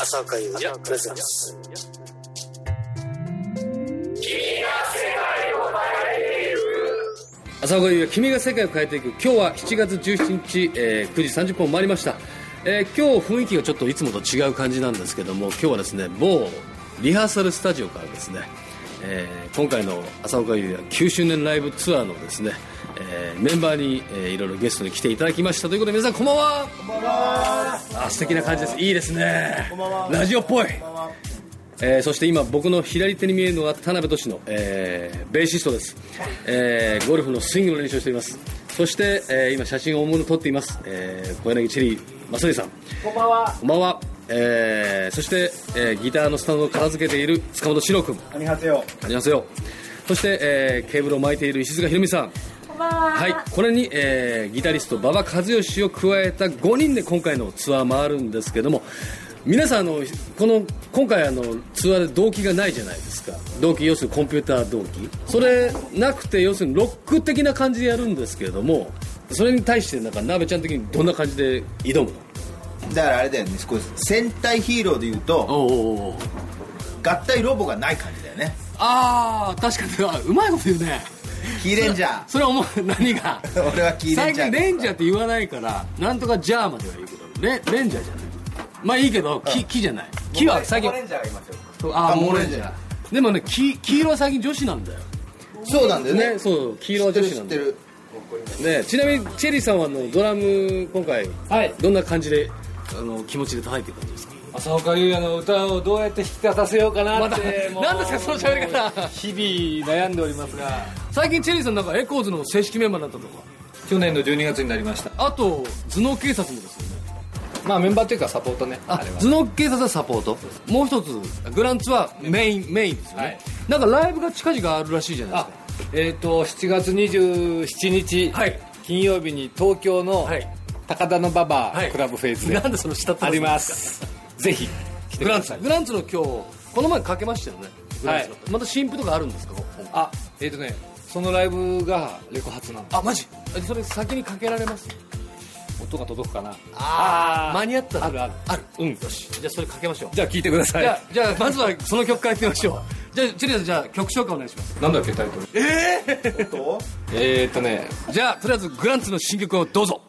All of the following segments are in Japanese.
朝岡優也プレゼンツ朝岡優也君が世界を変えていく。今日は7月17日、えー、9時30分を回りました、えー、今日雰囲気がちょっといつもと違う感じなんですけども今日はですね某リハーサルスタジオからですね、えー、今回の朝岡優也9周年ライブツアーのですね、えー、メンバーに、えー、いろいろゲストに来ていただきました。ということで皆さんこんばんは。こんばんは。あ素敵な感じです。いいですね。ラジオっぽい。えー、そして今僕の左手に見えるのは田辺俊の、えー、ベーシストです、えー、ゴルフのスイングの練習をしています。そして、えー、今写真を大物撮っています、えー、小柳チェリー正則さん。こんばんは。こんばんは、えー、そして、えー、ギターのスタンドを片付けている塚本史郎君。ありがとう。よありますよそして、えー、ケーブルを巻いている石塚ひろみさん。は。い、これに、えー、ギタリスト馬場和義を加えた5人で今回のツアー回るんですけども皆さんあのこの今回あのツアーで動機がないじゃないですか。動機要するにコンピューター動機。それなくて要するにロック的な感じでやるんですけれどもそれに対してなんか鍋ちゃん的にどんな感じで挑むの？だからあれだよねこう戦隊ヒーローでいうとおうおうおう。合体ロボがない感じだよね。ああ確かに。あうまいこと言うね。キーレンジャそれは思う。何が？ー 俺はキーレ最ンジャー。近レンジャーって言わないからなんとかジャーまでは言うけど。レレンジャーじゃない。まあいいけど木木じゃない。木は最近。ンジャーがいますよ。ああモレンジャモレンジャー。でもね黄黄色は最近女子なんだよ。そうなんだよね。ねそう黄色は女子なんだよ。る知ってる。ねちなみにチェリーさんはあのドラム今回はい。どんな感じであの気持ちで叩いていく感じですか？浅岡優也の歌をどうやって引き立たせようかなって、もう。なんですかその喋り方？日々悩んでおりますが。最近チェリーさんなんかエコーズの正式メンバーになったとか？去年の12月になりました。あと頭脳警察もですよね。まあメンバーっていうかサポートね。あ頭脳警察はサポート？もう一つグランツはメインメインですよね、はい。なんかライブが近々あるらしいじゃないあえっ、と7月27日、はい。金曜日に東京のはい高田の馬場はい。クラブフェイズでなんでその下ってあります。ぜひ。来てグランツください。グランツの今日この前かけましたよね？グランツの。はまた新譜とかあるんですか？あえっ、とねそのライブがレコ発なんであマジ？えそれ先にかけられます？音が届くかな。あ間に合ったらある。あるある。うん。よし。じゃあそれかけましょう。じゃあ聞いてください。じゃあじゃあまずはその曲からいってみましょう。じゃあチェリーさんじゃあ曲紹介お願いします。なんだっけタイトル。とえーっとね。じゃあとりあえずグランツの新曲をどうぞ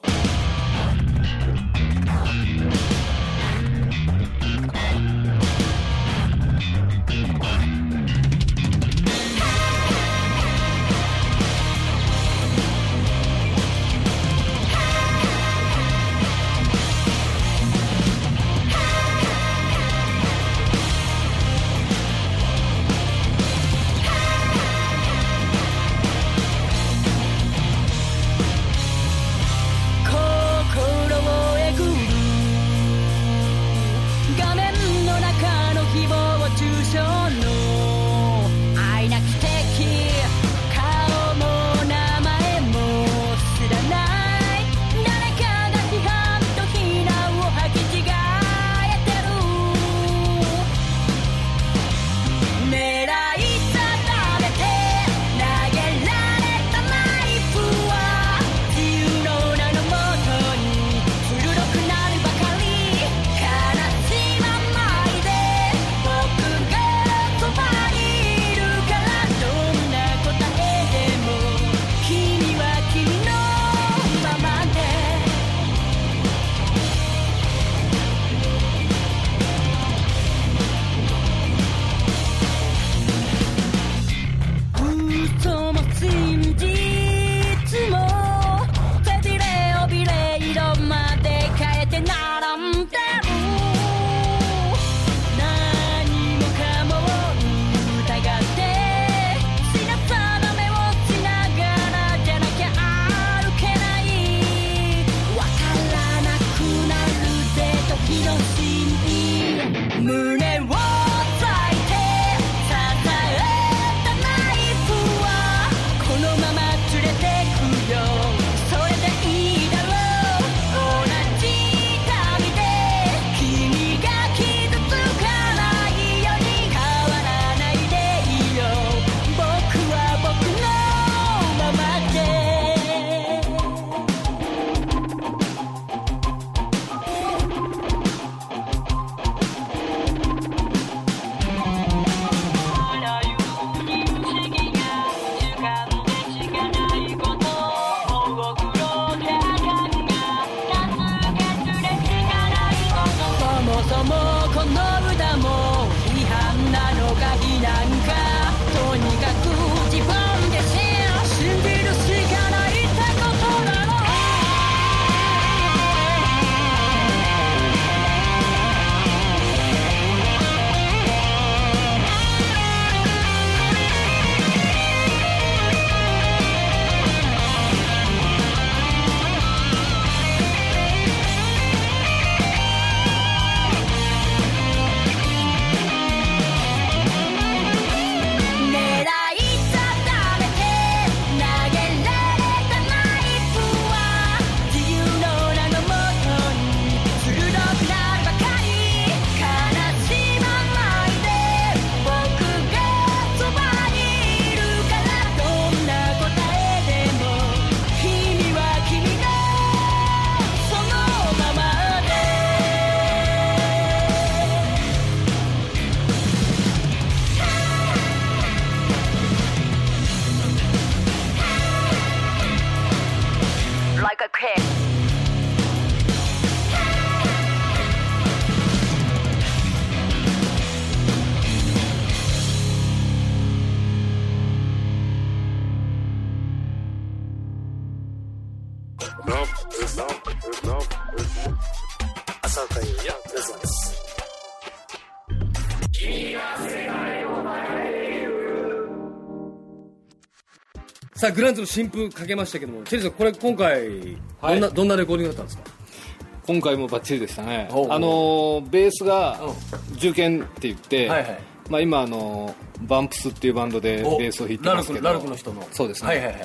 yeah. さあグランツの新風かけましたけどもチェリーさんこれ今回どんな,、どんなレコーディングだったんですか？今回もバッチリでしたね。あのーベースが重剣って言って、はいはい。まあ、今あのーバンプスっていうバンドでベースを弾いてますけど。ラルクの人の。そうですね、はいはいはい。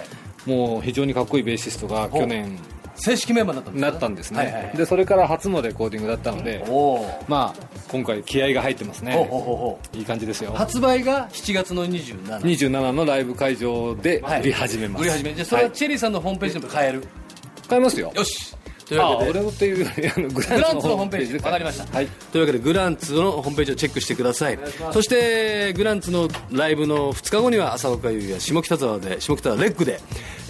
もう非常にかっこいいベーシストが去年正式メンバーになったんですか？なったんですね、はいはいはい。でそれから初のレコーディングだったのでまあ今回気合が入ってますね。いい感じですよ。発売が7月の27 27のライブ会場ではい売り始めます、売り始め。じゃあそれはチェリーさんのホームページでも買える、買えますよ。よしというあわけで俺のっていうあのググランツのホームページ。でわかりました、はい。というわけでグランツのホームページをチェックしてください。そしてグランツのライブの2日後には朝岡優也下北沢で下北沢レッグで、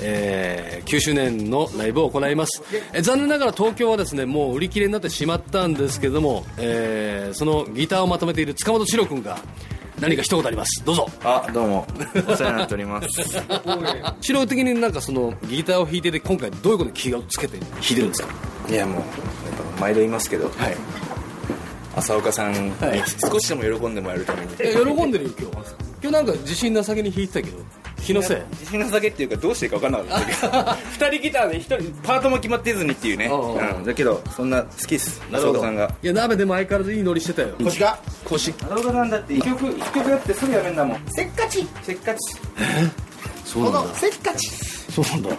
えー9周年のライブを行います、えー残念ながら東京はですねもう売り切れになってしまったんですけども、えーそのギターをまとめている塚本史郎君が何か一言あります？どうぞ。あどうも。お世話になっております。史郎的になんかそのギターを弾いてて今回どういうことに気をつけて？弾いてるんですか？いやもう。やっぱ毎度言いますけど、はい。浅岡さんにはい。少しでも喜んでもらえるために、え喜んでるよ今日今日なんか自信なさげに弾いてたけど気のせい。自信の下げっていうかどうしていいか分からなかった。け ど二人ギターで一人パートも決まってずにっていうね、おうおううん、だけどそんな好きっす。なるほど。浅岡さんが。いや鍋でも相変わらずいいノリしてたよ。腰が？腰浅岡さんだって一曲一曲やってすぐやめんだもん。せっかち。せっかち。そうなんだ。せっかち。そうなんだ。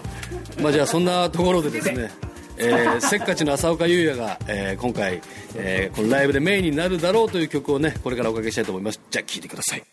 まあじゃあそんなところでですねえーせっかちの浅岡優也が、えー今回、えーこのライブでメインになるだろうという曲をねこれからおかけしたいと思います。じゃあ聴いてください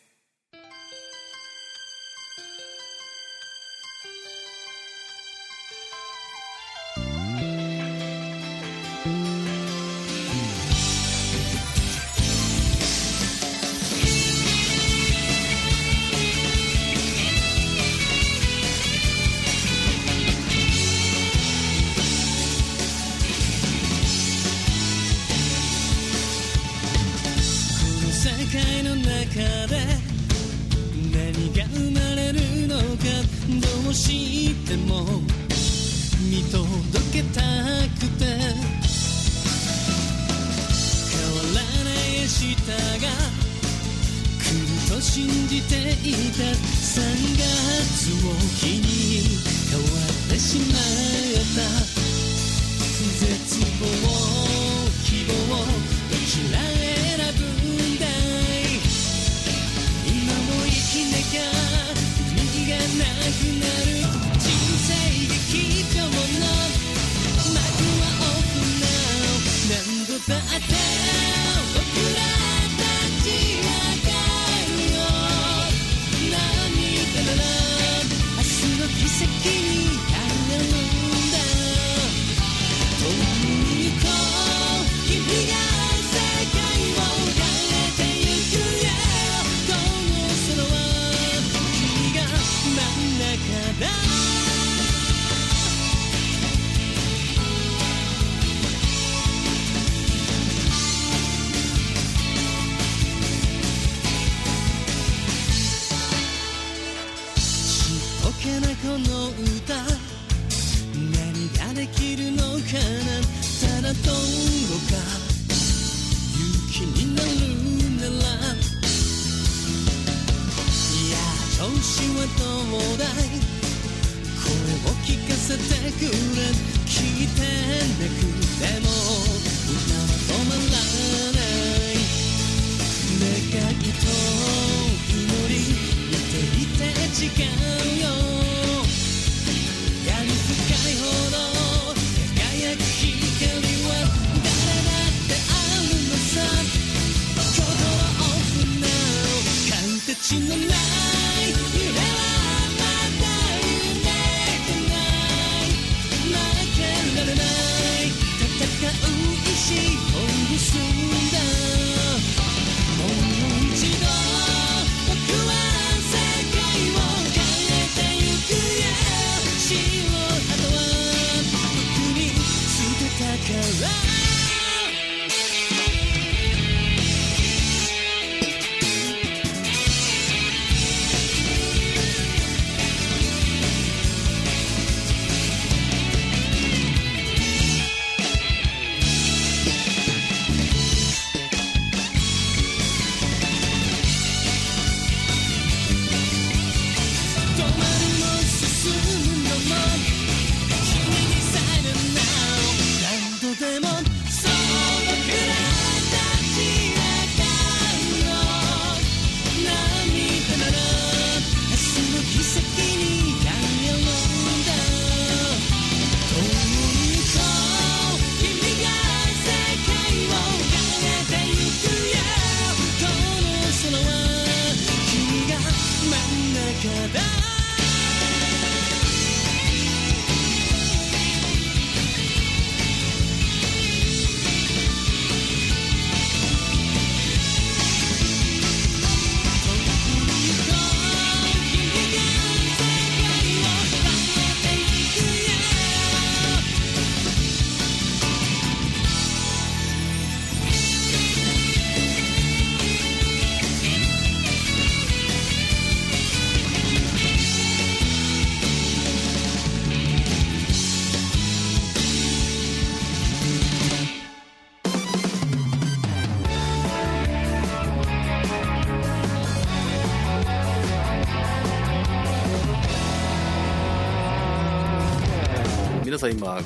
けなこの歌。何ができるのかな。ただどうか。勇気になるなら。いや調子はどうだい。声を聞かせてくれ。聞いてなくても。歌は止まらない。願いと祈り。見ていて違うよ。オフな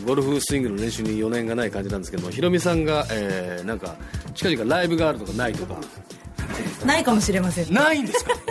ゴルフスイングの練習に余念がない感じなんですけどもひろみさんが、えーなんか近々ライブがあるとかないとか。ないかもしれません。ないんですか？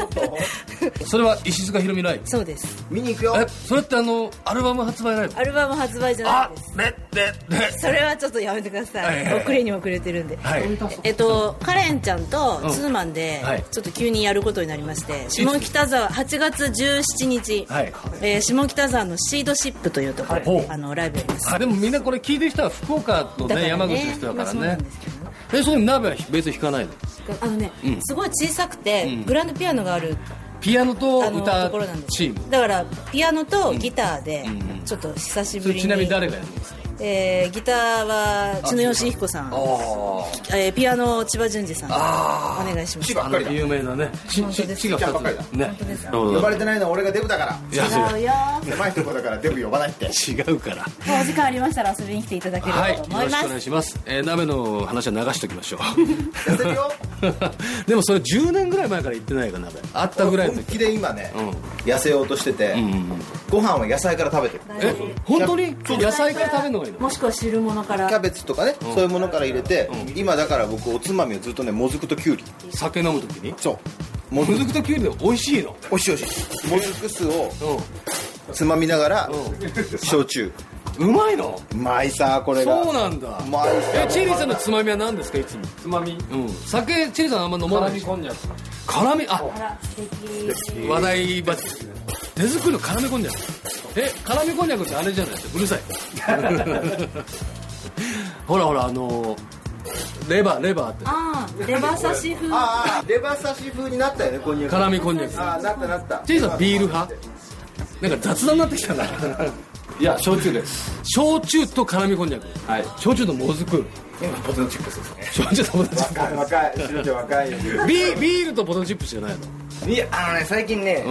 それは石塚ひろみライブそうです。見に行くよ。えそれってあのアルバム発売ライブアルバム発売じゃない。あですねねね。それはちょっとやめてください、はいはいはい。遅れに遅れてるんで、はい。えっとカレンちゃんとうん。ツーマンではい。ちょっと急にやることになりまして、下北沢8月17日、はい。えー下北沢のシードシップというところで、ほう。あのライブやります。あでもみんなこれ聞いてる人は福岡とね山口の人だからね。まあそうなんですけどね。えそれ鍋は別に弾かないの？あのね、うん。すごい小さくて、うん。グランドピアノがあるピアノと歌ところなんですチームだからピアノとギターでちょっと久しそぶりに、れちなみに誰がやるんですか？えーギターは千野義彦さん、えーピアノ千葉淳二さん。お願いします。有名なね。ち本当です。ちがちゃんばっかり2つね。呼ばれてないのは俺がデブだから。違うよ狭いとこだからデブ呼ばないって。違うから。お時間ありましたら遊びに来ていただければと思います、ろしくお願いします、えー鍋の話は流しておきましょ痩せるよ。う でもそれ10年ぐらい前から言ってないか鍋。あったぐらいの時。本気で今ねうん。痩せようとしててうんうんご飯は野菜から食べてる。え本当に？野菜から食べるのがいいの？もしくは汁物から。キャベツとかねそういうものから入れて今だから僕おつまみをずっとねもずくときゅうり。酒飲む時に？そう。もずくときゅうりで美味しいの？おいしいおいしい。もずく酢をうつまみながら焼酎。んうまいの？うまいさこれが。そうなんだ。うまいえチェリーさんのつまみは何ですかいつも？つまみ。うん。酒チェリーさんあんま飲まない辛みこんにゃく辛みああら素敵。話題バチ手作りの辛みこんにゃくえ辛みこんにゃくってあれじゃないですか。うるさい。ほらほらあのレバーレバーって。ああレバ刺し風。ああレバ刺し風になったよねこんにゃく。辛みこんにゃくああなったなった。チーさんビール派？なんか雑談になってきたな。いや焼酎です。焼酎と辛みこんにゃくはい。焼酎ともずく。ポテトチップスですね。焼酎とポテトチップ若い若い白ちゃん若いよ。ビービールとポテトチップスじゃないいやあのね最近ね、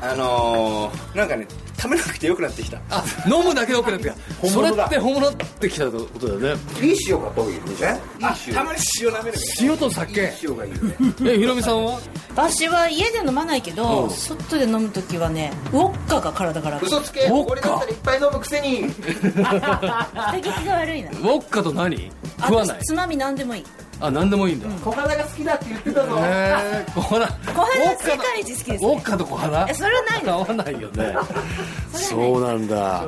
あのー、なんかね食べなくてよくなってきた。あ飲むだけでよくなってきた。それって本物ってきたことだよね。いい塩が遠いでしょあたまに塩舐める塩と酒。塩がいいよね。えひろみさんは？私は家で飲まないけど、うん。外で飲む時はねウォッカが体から嘘つけ。ウォッカ。俺だったらいっぱい飲むくせに。打撃が悪いな。ウォッカと何？食わない？私つまみ何でもいいあ何でもいいんだ、小肌が好きだって言ってたぞ。へえ小花小肌世界一好きですウォッカと小花えそれはない合わないよね。そうなんだ。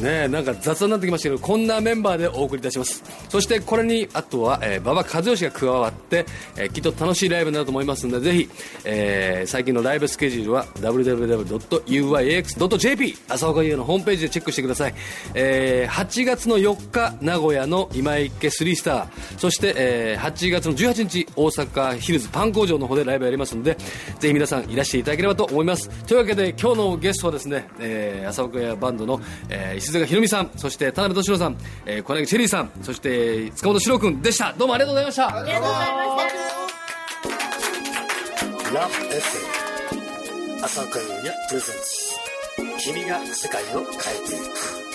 ね。えなんか雑談になってきましたけどこんなメンバーでお送りいたします。そしてこれにあとは、えー、馬場和義が加わって、えーきっと楽しいライブになると思いますのでぜひ、えー最近のライブスケジュールは www.uyax.jp 朝岡優のホームページでチェックしてください、えー8月の4日名古屋の今池スリースター。そして、えー8月の18日大阪ヒルズパン工場の方でライブやりますのでぜひ皆さんいらしていただければと思います。というわけで今日のゲストはですね、えー、朝岡屋バンドの、えー石塚ひろみさんそして田辺俊郎さん、えー、小柳チェリーさんそして塚本史郎君でした。どうもありがとうございました。ありがとうございました。ラ・エッセイ朝岡優也プレゼンツ。君が世界を変えていく。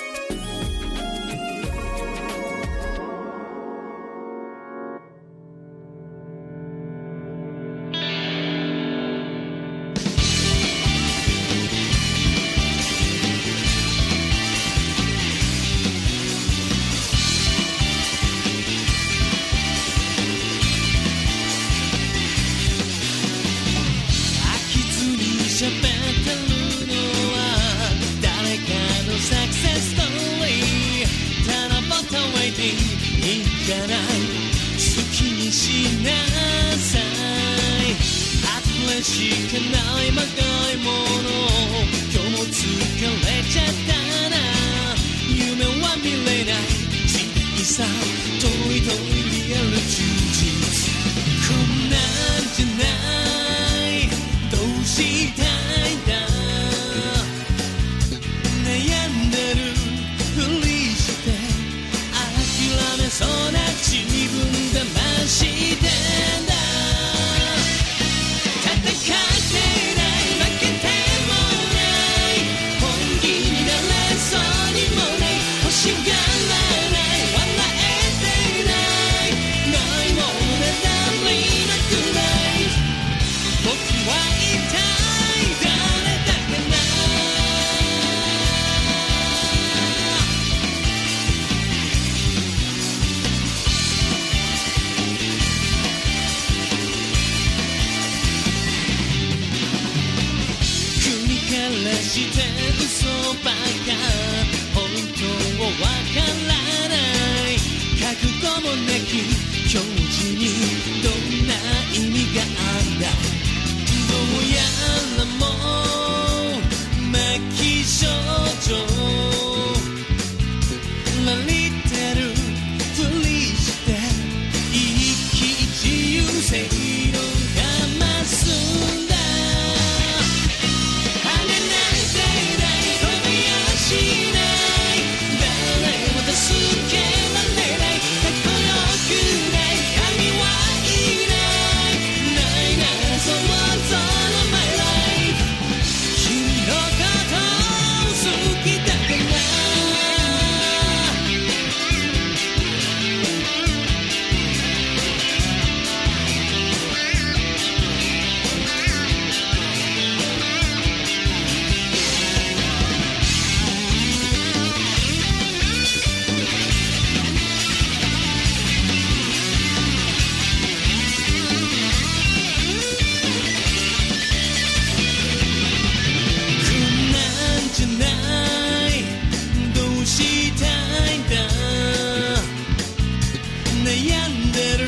悩んでる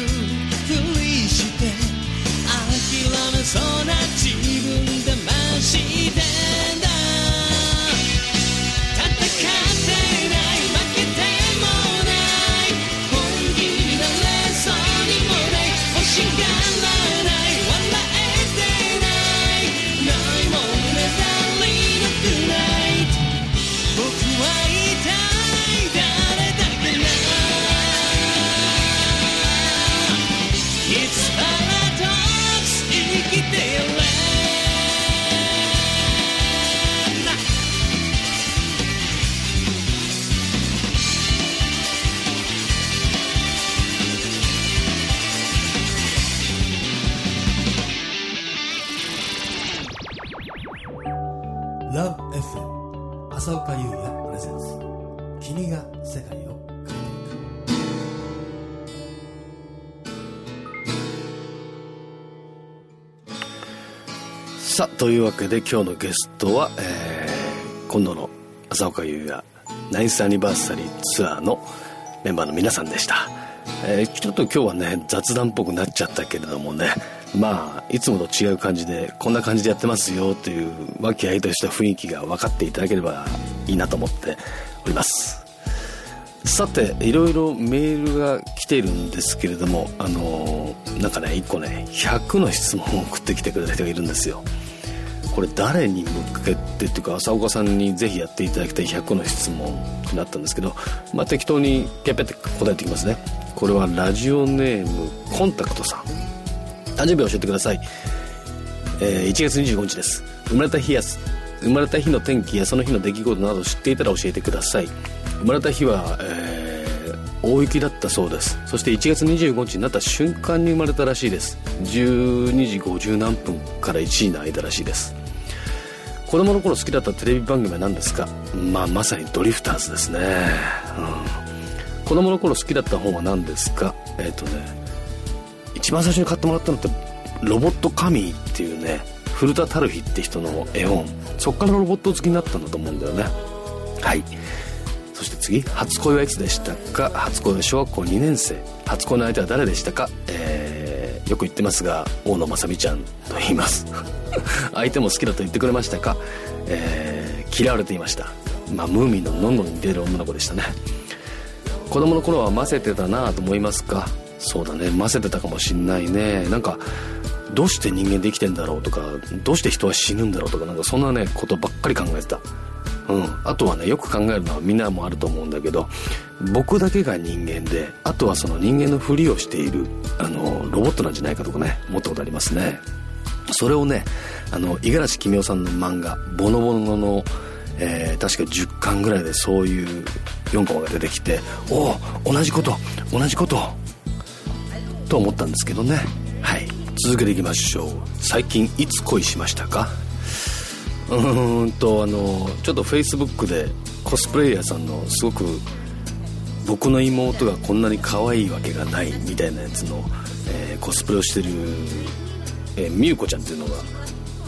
ふりして諦めそうなさあというわけで今日のゲストは、えー今度の浅岡優也ナイスアニバーサリーツアーのメンバーの皆さんでした、えーちょっと今日はね雑談っぽくなっちゃったけれどもねまあいつもと違う感じでこんな感じでやってますよという和気あいとした雰囲気が分かっていただければいいなと思っております。さていろいろメールが来ているんですけれどもあのーなんかね1個ね100の質問を送ってきてくれた人がいるんですよ。これ誰に向けてっていうか浅岡さんにぜひやっていただきたい100の質問になったんですけど、まあ、適当にペッペって答えていきますね。これはラジオネームコンタクトさん。誕生日を教えてください、えー1月25日です。生まれた日や生まれた日の天気やその日の出来事など知っていたら教えてください。生まれた日は、えー大雪だったそうです。そして1月25日になった瞬間に生まれたらしいです。12時50何分から1時の間らしいです。子供の頃好きだったテレビ番組は何ですか？まあまさにドリフターズですね、うん、子供の頃好きだった本は何ですか？えっ、とね一番最初に買ってもらったのってロボットカミーっていうね古田タルヒって人の絵本。そっからロボット好きになったんだと思うんだよね。はい。そして次初恋はいつでしたか？初恋は小学校2年生。初恋の相手は誰でしたか？えーよく言ってますが大野正美ちゃんと言います。相手も好きだと言ってくれましたか？えー嫌われていました。まあムーミンののんのに出る女の子でしたね。子供の頃はませてたなと思いますか？そうだね。ませてたかもしんないね。なんかどうして人間できてんだろうとかどうして人は死ぬんだろうとかなんかそんなねことばっかり考えてた。うん、あとはねよく考えるのはみんなもあると思うんだけど僕だけが人間であとはその人間のふりをしているあのロボットなんじゃないかとかね思ったことありますね。それをねあの五十嵐君雄さんの漫画「ボノボノの」えー確か10巻ぐらいでそういう4コマが出てきておお同じこと同じことと思ったんですけどね。はい。続けていきましょう。最近いつ恋しましたか？うんとあのちょっとフェイスブックでコスプレイヤーさんのすごく僕の妹がこんなに可愛いわけがないみたいなやつの、えーコスプレをしてる、えー、みゆこちゃんっていうのが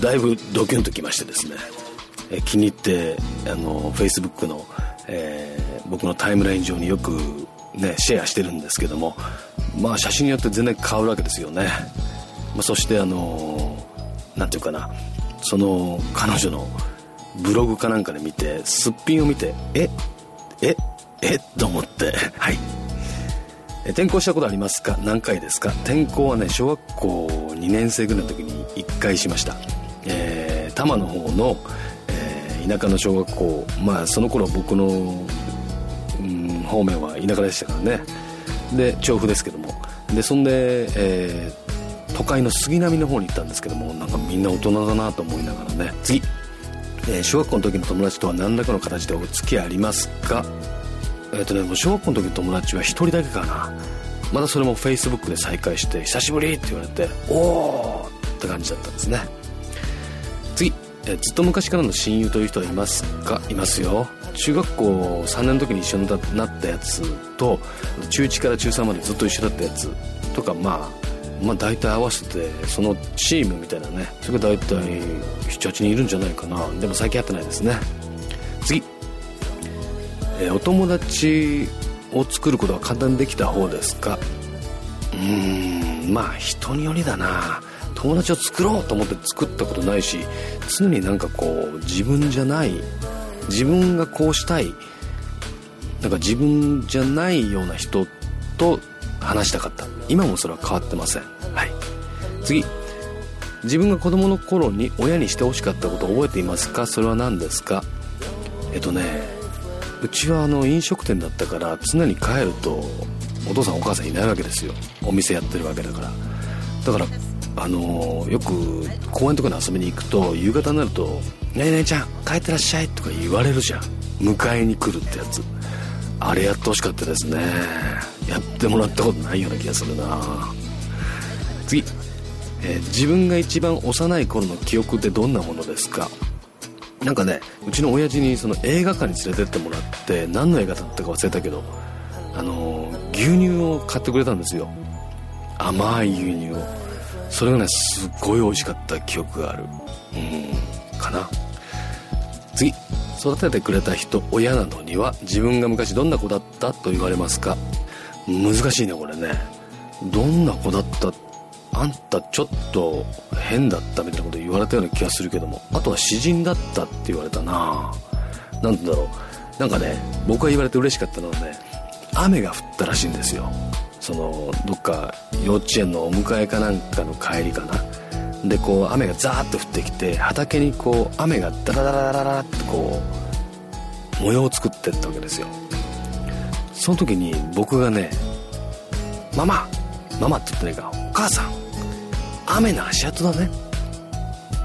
だいぶドキュンときましてですね。えー気に入ってあの Facebook の、えー僕のタイムライン上によく、ね、シェアしてるんですけどもまあ写真によって全然変わるわけですよね、まあ、そしてあのなんていうかな。その彼女のブログかなんかで見てすっぴんを見てえええと思って はい。転校したことありますか？何回ですか？転校はね小学校2年生ぐらいの時に1回しました、えー多摩の方の、えー田舎の小学校。まあその頃僕の、うん、方面は田舎でしたからね。で調布ですけども。でそんで、えー都会の杉並の方に行ったんですけどもなんかみんな大人だなと思いながらね。次、えー小学校の時の友達とは何らかの形でお付き合いありますか？えっ、とねもう小学校の時の友達は一人だけかな。またそれもフェイスブックで再会して「久しぶり!」って言われて「おお!」って感じだったんですね。次、えーずっと昔からの親友という人はいますか？いますよ。中学校3年の時に一緒になったやつと中1から中3までずっと一緒だったやつとかまあまあ大体合わせてそのチームみたいなねそれが大体78人いるんじゃないかな。でも最近会ってないですね。次。えーお友達を作ることは簡単にできた方ですか？うーんまあ人によりだな。友達を作ろうと思って作ったことないし常になんかこう自分じゃない自分がこうしたいなんか自分じゃないような人と話したかった。今もそれは変わってません。はい。次。自分が子供の頃に親にしてほしかったことを覚えていますか？それは何ですか？えっとねうちはあの飲食店だったから常に帰るとお父さんお母さんいないわけですよ。お店やってるわけだから。だからあのよく公園とかに遊びに行くと夕方になると「ねえねえちゃん帰ってらっしゃい」とか言われるじゃん。迎えに来るってやつ。あれやってほしかったですね。やってもらったことないような気がするな。次、えー自分が一番幼い頃の記憶ってどんなものですか？なんかねうちの親父にその映画館に連れてってもらって何の映画だったか忘れたけどあのー牛乳を買ってくれたんですよ。甘い牛乳を。それがねすっごい美味しかった記憶がある。うんかな。次。育ててくれた人親などには自分が昔どんな子だった？と言われますか？難しいねこれね。どんな子だったあんたちょっと変だったみたいなこと言われたような気がするけども。あとは詩人だったって言われたな。なんだろう。なんかね僕が言われて嬉しかったのはね雨が降ったらしいんですよ。そのどっか幼稚園のお迎えかなんかの帰りかな。でこう雨がザーッと降ってきて畑にこう雨がダラダラダラダラってこう模様を作ってったわけですよ。その時に僕がね「ママママ」って言ってないか「お母さん雨の足跡だね」っ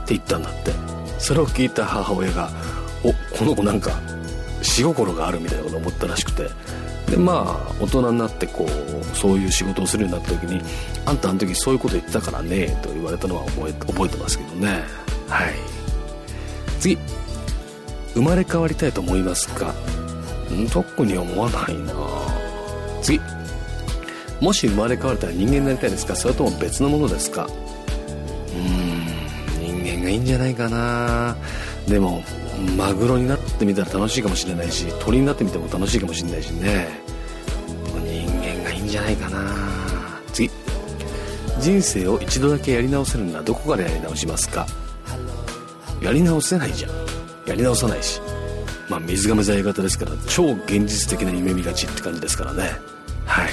て言ったんだって。それを聞いた母親が「おこの子なんか仕心がある」みたいなことを思ったらしくて。でまあ大人になってこうそういう仕事をするようになった時に「あんたあの時そういうこと言ってたからね」と言われたのは覚え覚えてますけどね。はい。次生まれ変わりたいと思いますか？ん特に思わないな。次。もし生まれ変われたら人間になりたいですか？それとも別のものですか？うーん人間がいいんじゃないかな。でもマグロになってみたら楽しいかもしれないし鳥になってみても楽しいかもしれないしね。人間がいいんじゃないかな。次。人生を一度だけやり直せるならどこからやり直しますか？やり直せないじゃん。やり直さないし。まあ水亀座 A 型ですから超現実的な夢見がちって感じですからね。はい。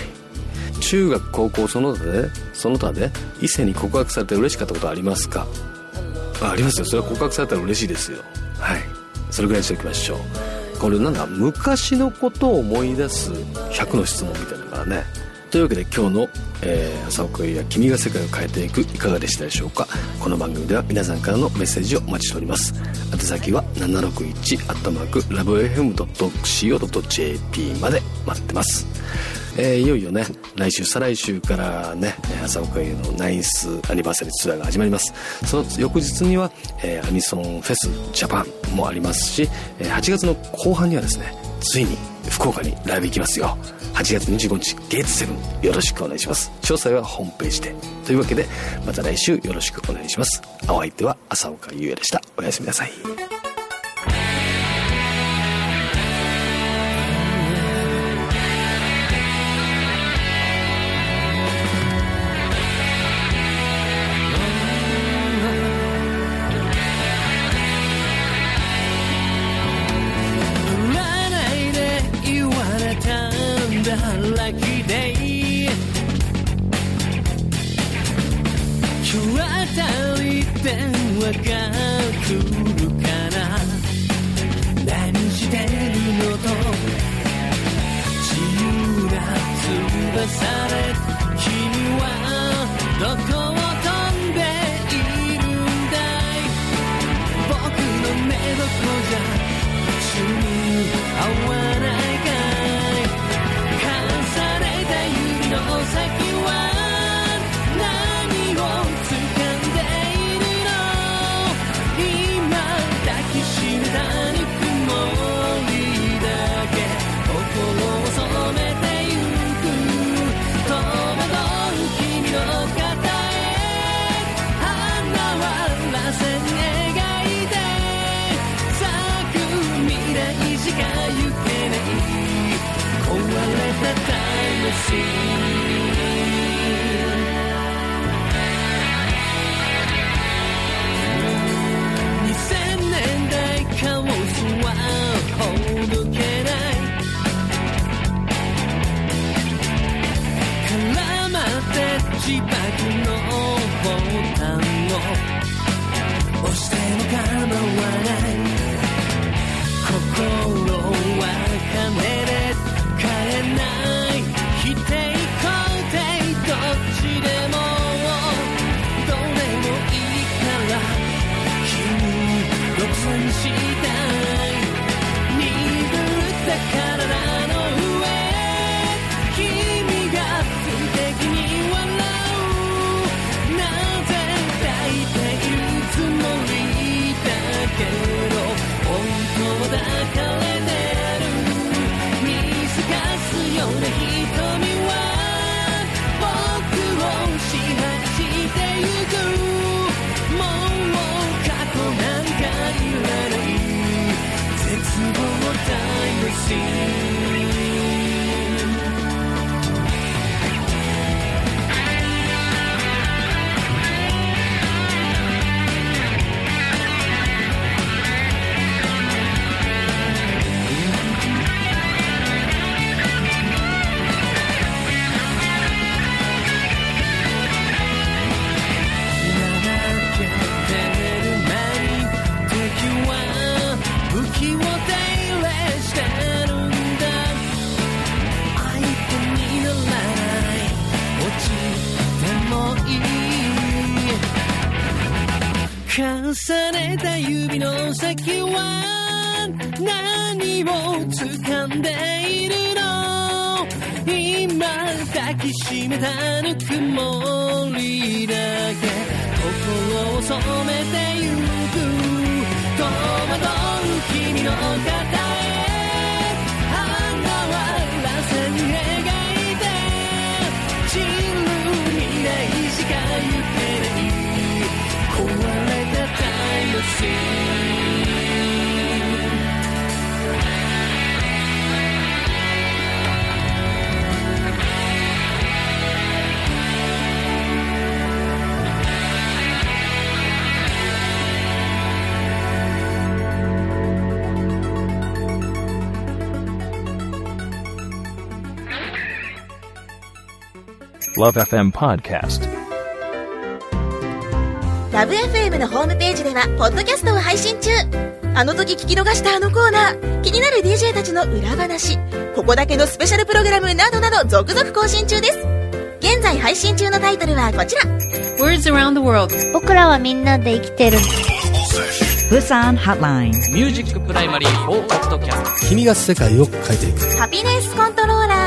中学高校その他でその他で異性に告白されて嬉しかったことありますか？あありますよ。それは告白されたら嬉しいですよ。はい。それぐらいにしておきましょう。これなんか昔のことを思い出す100の質問みたいなからね。というわけで今日の、えー、朝岡優や君が世界を変えていくいかがでしたでしょうか？この番組では皆さんからのメッセージをお待ちしております。宛先は761アットマークラブ FM.co.jp まで待ってます。えーいよいよね来週再来週からねえー朝岡優のナインスアニバーサリーツアーが始まります。その翌日には、えーアニソンフェスジャパンもありますし、8月の後半にはですねついに福岡にライブ行きますよ。8月25日ゲーツ7よろしくお願いします。詳細はホームページで。というわけでまた来週よろしくお願いします。お相手は朝岡優也でした。おやすみなさい。どこじゃ一緒に合わないかい自爆のボタンを押しても構わない。心は金で買えどっちでもどれもいいから。君独占して。イの先は何を掴んでいるの今抱きしめたぬく。もりだけ心を染めてゆく。戸惑う君の肩へ花はらせに描いて散る未来しか行けない。壊れたタイムシーン LoveFM Podcast. LoveFM のホームページではポッドキャストを配信中。あの時聞き逃したあのコーナー。気になる DJ たちの裏話。ここだけのスペシャルプログラムなどなど続々更新中です。現在配信中のタイトルはこちら。Words around the world. 僕らはみんなで生きてる。ブサンハッラインミュージックプライマリー4ポッドキャスト君が世界を変えていく。ハピネスコントローラー